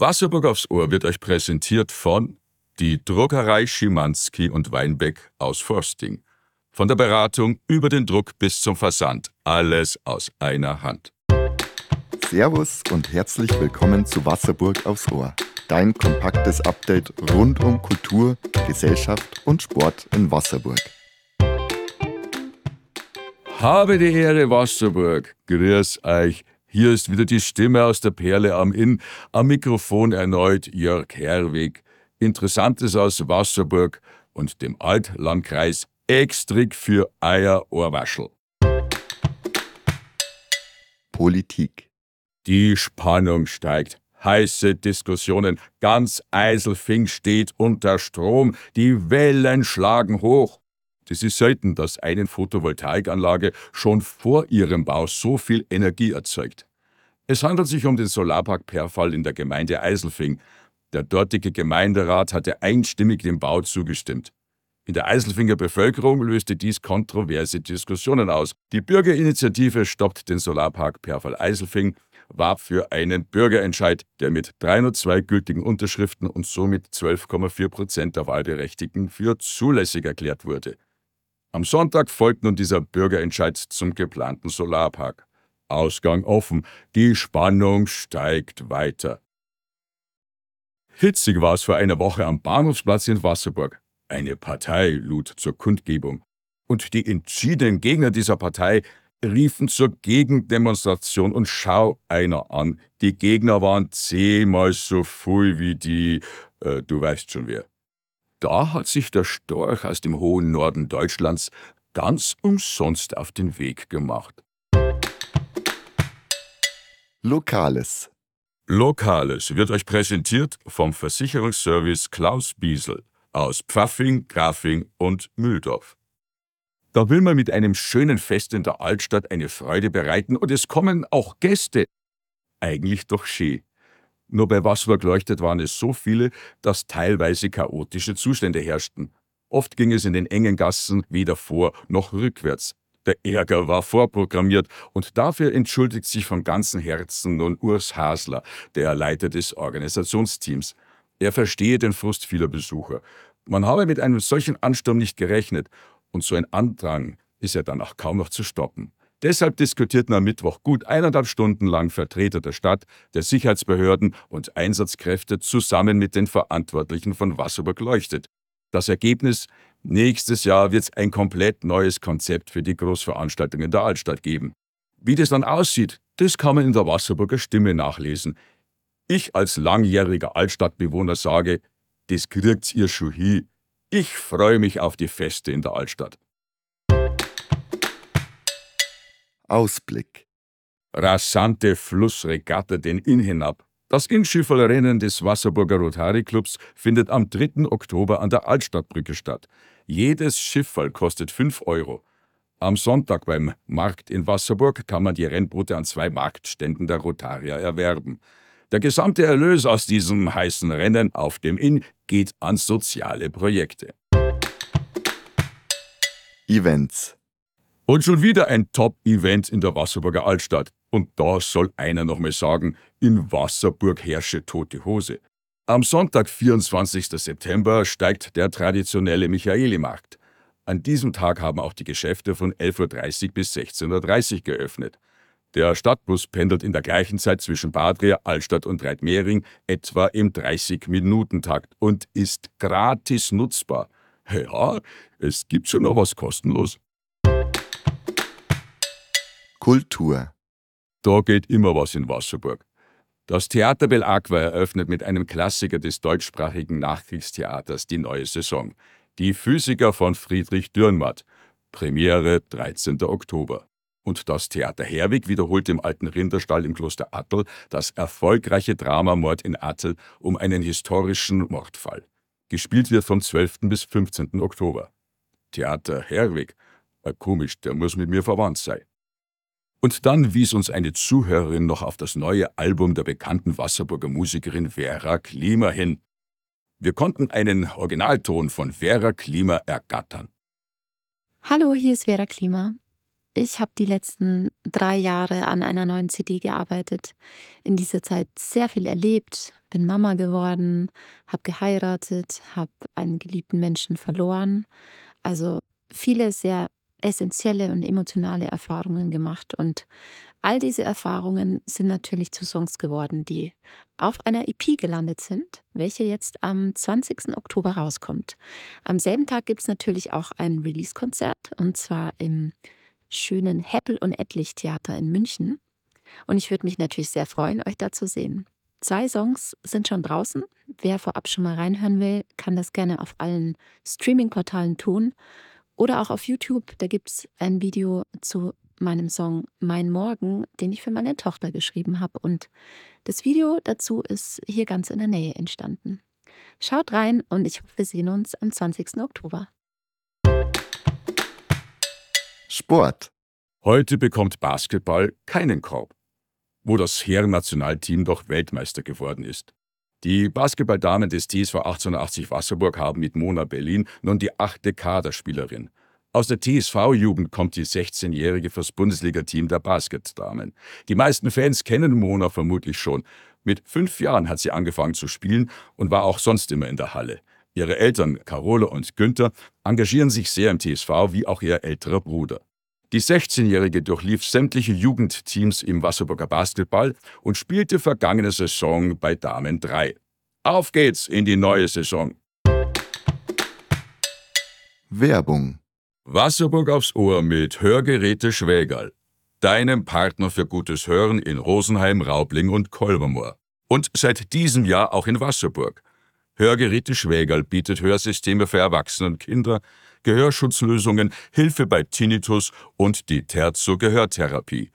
Wasserburg aufs Ohr wird euch präsentiert von die Druckerei Schimanski und Weinbeck aus Forsting. Von der Beratung über den Druck bis zum Versand. Alles aus einer Hand. Servus und herzlich willkommen zu Wasserburg aufs Ohr. Dein kompaktes Update rund um Kultur, Gesellschaft und Sport in Wasserburg. Habe die Ehre, Wasserburg. Grüß euch. Hier ist wieder die Stimme aus der Perle am Inn. Am Mikrofon erneut Jörg Herwig. Interessantes aus Wasserburg und dem Altlandkreis Extrik für Eier Ohrwaschel. Politik. Die Spannung steigt. Heiße Diskussionen. Ganz Eiselfing steht unter Strom. Die Wellen schlagen hoch. Es ist selten, dass eine Photovoltaikanlage schon vor ihrem Bau so viel Energie erzeugt. Es handelt sich um den Solarpark Perfall in der Gemeinde Eiselfing. Der dortige Gemeinderat hatte einstimmig dem Bau zugestimmt. In der Eiselfinger Bevölkerung löste dies kontroverse Diskussionen aus. Die Bürgerinitiative Stoppt den Solarpark Perfall Eiselfing warb für einen Bürgerentscheid, der mit 302 gültigen Unterschriften und somit 12,4 Prozent der Wahlberechtigten für zulässig erklärt wurde. Am Sonntag folgt nun dieser Bürgerentscheid zum geplanten Solarpark. Ausgang offen, die Spannung steigt weiter. Hitzig war es vor einer Woche am Bahnhofsplatz in Wasserburg. Eine Partei lud zur Kundgebung. Und die entschiedenen Gegner dieser Partei riefen zur Gegendemonstration und schau einer an. Die Gegner waren zehnmal so voll wie die, äh, du weißt schon wer. Da hat sich der Storch aus dem hohen Norden Deutschlands ganz umsonst auf den Weg gemacht. Lokales. Lokales wird euch präsentiert vom Versicherungsservice Klaus Biesel aus Pfaffing, Grafing und Mühldorf. Da will man mit einem schönen Fest in der Altstadt eine Freude bereiten und es kommen auch Gäste. Eigentlich doch schön. Nur bei Wasserburg leuchtet waren es so viele, dass teilweise chaotische Zustände herrschten. Oft ging es in den engen Gassen weder vor noch rückwärts. Der Ärger war vorprogrammiert und dafür entschuldigt sich von ganzem Herzen nun Urs Hasler, der Leiter des Organisationsteams. Er verstehe den Frust vieler Besucher. Man habe mit einem solchen Ansturm nicht gerechnet und so ein Andrang ist ja dann auch kaum noch zu stoppen. Deshalb diskutierten am Mittwoch gut eineinhalb Stunden lang Vertreter der Stadt, der Sicherheitsbehörden und Einsatzkräfte zusammen mit den Verantwortlichen von Wasserburg leuchtet. Das Ergebnis? Nächstes Jahr wird es ein komplett neues Konzept für die Großveranstaltung in der Altstadt geben. Wie das dann aussieht, das kann man in der Wasserburger Stimme nachlesen. Ich als langjähriger Altstadtbewohner sage, das kriegt's ihr schon hin. Ich freue mich auf die Feste in der Altstadt. Ausblick. Rasante Flussregatta den Inn hinab. Das Innschifferrennen des Wasserburger Rotary Clubs findet am 3. Oktober an der Altstadtbrücke statt. Jedes Schifffall kostet 5 Euro. Am Sonntag beim Markt in Wasserburg kann man die Rennboote an zwei Marktständen der Rotarier erwerben. Der gesamte Erlös aus diesem heißen Rennen auf dem Inn geht an soziale Projekte. Events. Und schon wieder ein Top-Event in der Wasserburger Altstadt. Und da soll einer noch mal sagen, in Wasserburg herrsche tote Hose. Am Sonntag, 24. September, steigt der traditionelle Michaelimarkt. An diesem Tag haben auch die Geschäfte von 11.30 Uhr bis 16.30 Uhr geöffnet. Der Stadtbus pendelt in der gleichen Zeit zwischen Badria, Altstadt und Reitmehring etwa im 30-Minuten-Takt und ist gratis nutzbar. Ja, es gibt schon noch was kostenlos. Kultur. Da geht immer was in Wasserburg. Das Theater Belacqua eröffnet mit einem Klassiker des deutschsprachigen Nachkriegstheaters die neue Saison. Die Physiker von Friedrich Dürrenmatt. Premiere 13. Oktober. Und das Theater Herwig wiederholt im alten Rinderstall im Kloster Attel das erfolgreiche Drama Mord in Attel um einen historischen Mordfall. Gespielt wird vom 12. bis 15. Oktober. Theater Herwig. Äh, komisch, der muss mit mir verwandt sein. Und dann wies uns eine Zuhörerin noch auf das neue Album der bekannten Wasserburger Musikerin Vera Klima hin. Wir konnten einen Originalton von Vera Klima ergattern. Hallo, hier ist Vera Klima. Ich habe die letzten drei Jahre an einer neuen CD gearbeitet. In dieser Zeit sehr viel erlebt, bin Mama geworden, habe geheiratet, habe einen geliebten Menschen verloren. Also viele sehr essentielle und emotionale Erfahrungen gemacht. Und all diese Erfahrungen sind natürlich zu Songs geworden, die auf einer EP gelandet sind, welche jetzt am 20. Oktober rauskommt. Am selben Tag gibt es natürlich auch ein Release-Konzert und zwar im schönen Heppel und Ettlich Theater in München. Und ich würde mich natürlich sehr freuen, euch da zu sehen. Zwei Songs sind schon draußen. Wer vorab schon mal reinhören will, kann das gerne auf allen Streaming-Portalen tun oder auch auf YouTube. Da gibt es ein Video zu meinem Song Mein Morgen, den ich für meine Tochter geschrieben habe. Und das Video dazu ist hier ganz in der Nähe entstanden. Schaut rein und ich hoffe, wir sehen uns am 20. Oktober. Sport. Heute bekommt Basketball keinen Korb, wo das Herrennationalteam doch Weltmeister geworden ist. Die Basketballdamen des TSV 1880 Wasserburg haben mit Mona Berlin nun die achte Kaderspielerin. Aus der TSV-Jugend kommt die 16-Jährige fürs Bundesliga-Team der Basketdamen. Die meisten Fans kennen Mona vermutlich schon. Mit fünf Jahren hat sie angefangen zu spielen und war auch sonst immer in der Halle. Ihre Eltern, Carole und Günther, engagieren sich sehr im TSV wie auch ihr älterer Bruder. Die 16-Jährige durchlief sämtliche Jugendteams im Wasserburger Basketball und spielte vergangene Saison bei Damen 3. Auf geht's in die neue Saison. Werbung. Wasserburg aufs Ohr mit Hörgeräte Schwägerl. Deinem Partner für gutes Hören in Rosenheim, Raubling und Kolbermoor. Und seit diesem Jahr auch in Wasserburg. Hörgeräte Schwägerl bietet Hörsysteme für Erwachsene und Kinder, Gehörschutzlösungen, Hilfe bei Tinnitus und die Terzo-Gehörtherapie.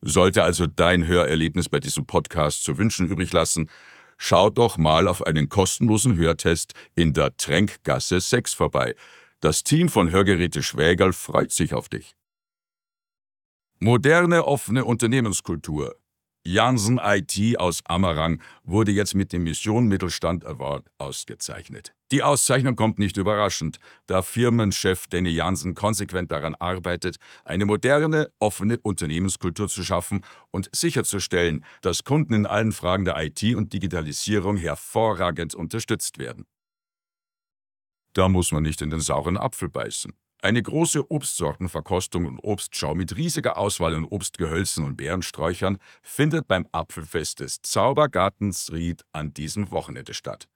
Sollte also dein Hörerlebnis bei diesem Podcast zu wünschen übrig lassen, schau doch mal auf einen kostenlosen Hörtest in der Tränkgasse 6 vorbei. Das Team von Hörgeräte Schwägerl freut sich auf dich. Moderne offene Unternehmenskultur. Jansen IT aus Amarang wurde jetzt mit dem Mission Mittelstand Award ausgezeichnet. Die Auszeichnung kommt nicht überraschend, da Firmenchef Danny Jansen konsequent daran arbeitet, eine moderne, offene Unternehmenskultur zu schaffen und sicherzustellen, dass Kunden in allen Fragen der IT und Digitalisierung hervorragend unterstützt werden. Da muss man nicht in den sauren Apfel beißen. Eine große Obstsortenverkostung und Obstschau mit riesiger Auswahl an Obstgehölzen und Beerensträuchern findet beim Apfelfest des Zaubergartens Ried an diesem Wochenende statt.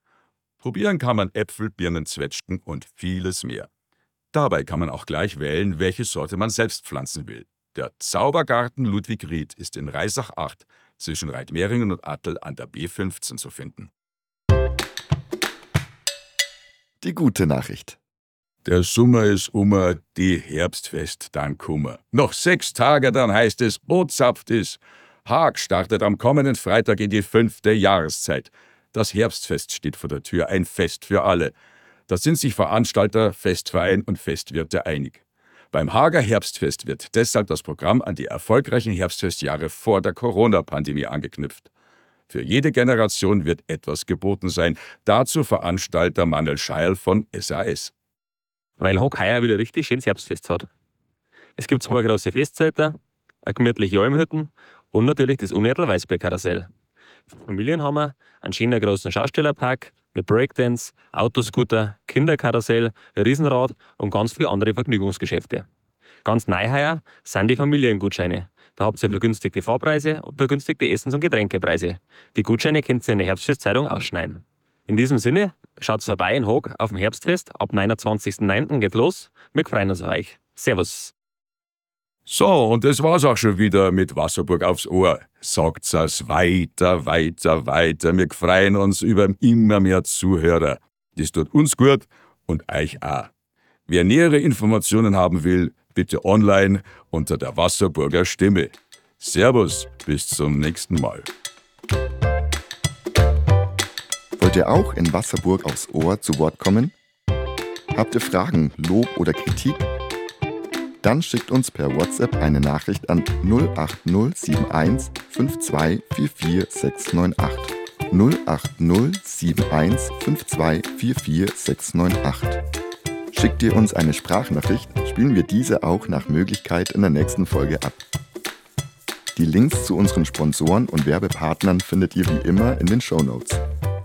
Probieren kann man Äpfel, Birnen, Zwetschgen und vieles mehr. Dabei kann man auch gleich wählen, welche Sorte man selbst pflanzen will. Der Zaubergarten Ludwig Ried ist in Reisach 8 zwischen Reitmeringen und Attel an der B15 zu finden. Die gute Nachricht. Der Sommer ist ummer, die Herbstfest dann kummer. Noch sechs Tage, dann heißt es, Ozapft ist. Haag startet am kommenden Freitag in die fünfte Jahreszeit. Das Herbstfest steht vor der Tür, ein Fest für alle. Da sind sich Veranstalter, Festverein und Festwirte einig. Beim Hager Herbstfest wird deshalb das Programm an die erfolgreichen Herbstfestjahre vor der Corona-Pandemie angeknüpft. Für jede Generation wird etwas geboten sein. Dazu Veranstalter Manuel Scheil von SAS weil Hock heuer wieder richtig schönes Herbstfest hat. Es gibt zwei große Festzelter, eine gemütliche Almhütten und natürlich das Unedel Weißbierkarussell. Für Familien haben wir einen schönen großen Schaustellerpark mit Breakdance, Autoscooter, Kinderkarussell, Riesenrad und ganz viele andere Vergnügungsgeschäfte. Ganz neu heuer sind die Familiengutscheine. Da habt ihr vergünstigte Fahrpreise und vergünstigte Essens- und Getränkepreise. Die Gutscheine könnt ihr in der Herbstfestzeitung ausschneiden. In diesem Sinne, schaut vorbei in Hoog auf dem Herbstfest. Ab 29.09. geht los. Wir freuen uns auf euch. Servus. So, und das war's auch schon wieder mit Wasserburg aufs Ohr. Sagt's es weiter, weiter, weiter. Wir freuen uns über immer mehr Zuhörer. Das tut uns gut und euch auch. Wer nähere Informationen haben will, bitte online unter der Wasserburger Stimme. Servus, bis zum nächsten Mal. Wollt ihr auch in Wasserburg aufs Ohr zu Wort kommen? Habt ihr Fragen, Lob oder Kritik? Dann schickt uns per WhatsApp eine Nachricht an 08071 5244698. 08071 5244698. Schickt ihr uns eine Sprachnachricht, spielen wir diese auch nach Möglichkeit in der nächsten Folge ab. Die Links zu unseren Sponsoren und Werbepartnern findet ihr wie immer in den Show Notes.